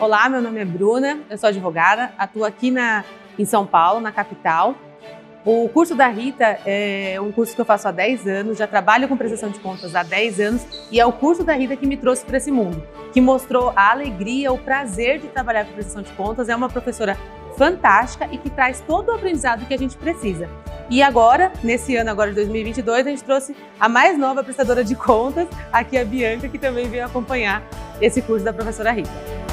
Olá, meu nome é Bruna, eu sou advogada, atuo aqui na, em São Paulo, na capital. O curso da Rita é um curso que eu faço há 10 anos, já trabalho com prestação de contas há 10 anos e é o curso da Rita que me trouxe para esse mundo, que mostrou a alegria, o prazer de trabalhar com prestação de contas. É uma professora fantástica e que traz todo o aprendizado que a gente precisa. E agora, nesse ano agora de 2022, a gente trouxe a mais nova prestadora de contas, aqui a Bianca, que também veio acompanhar esse curso da professora Rita.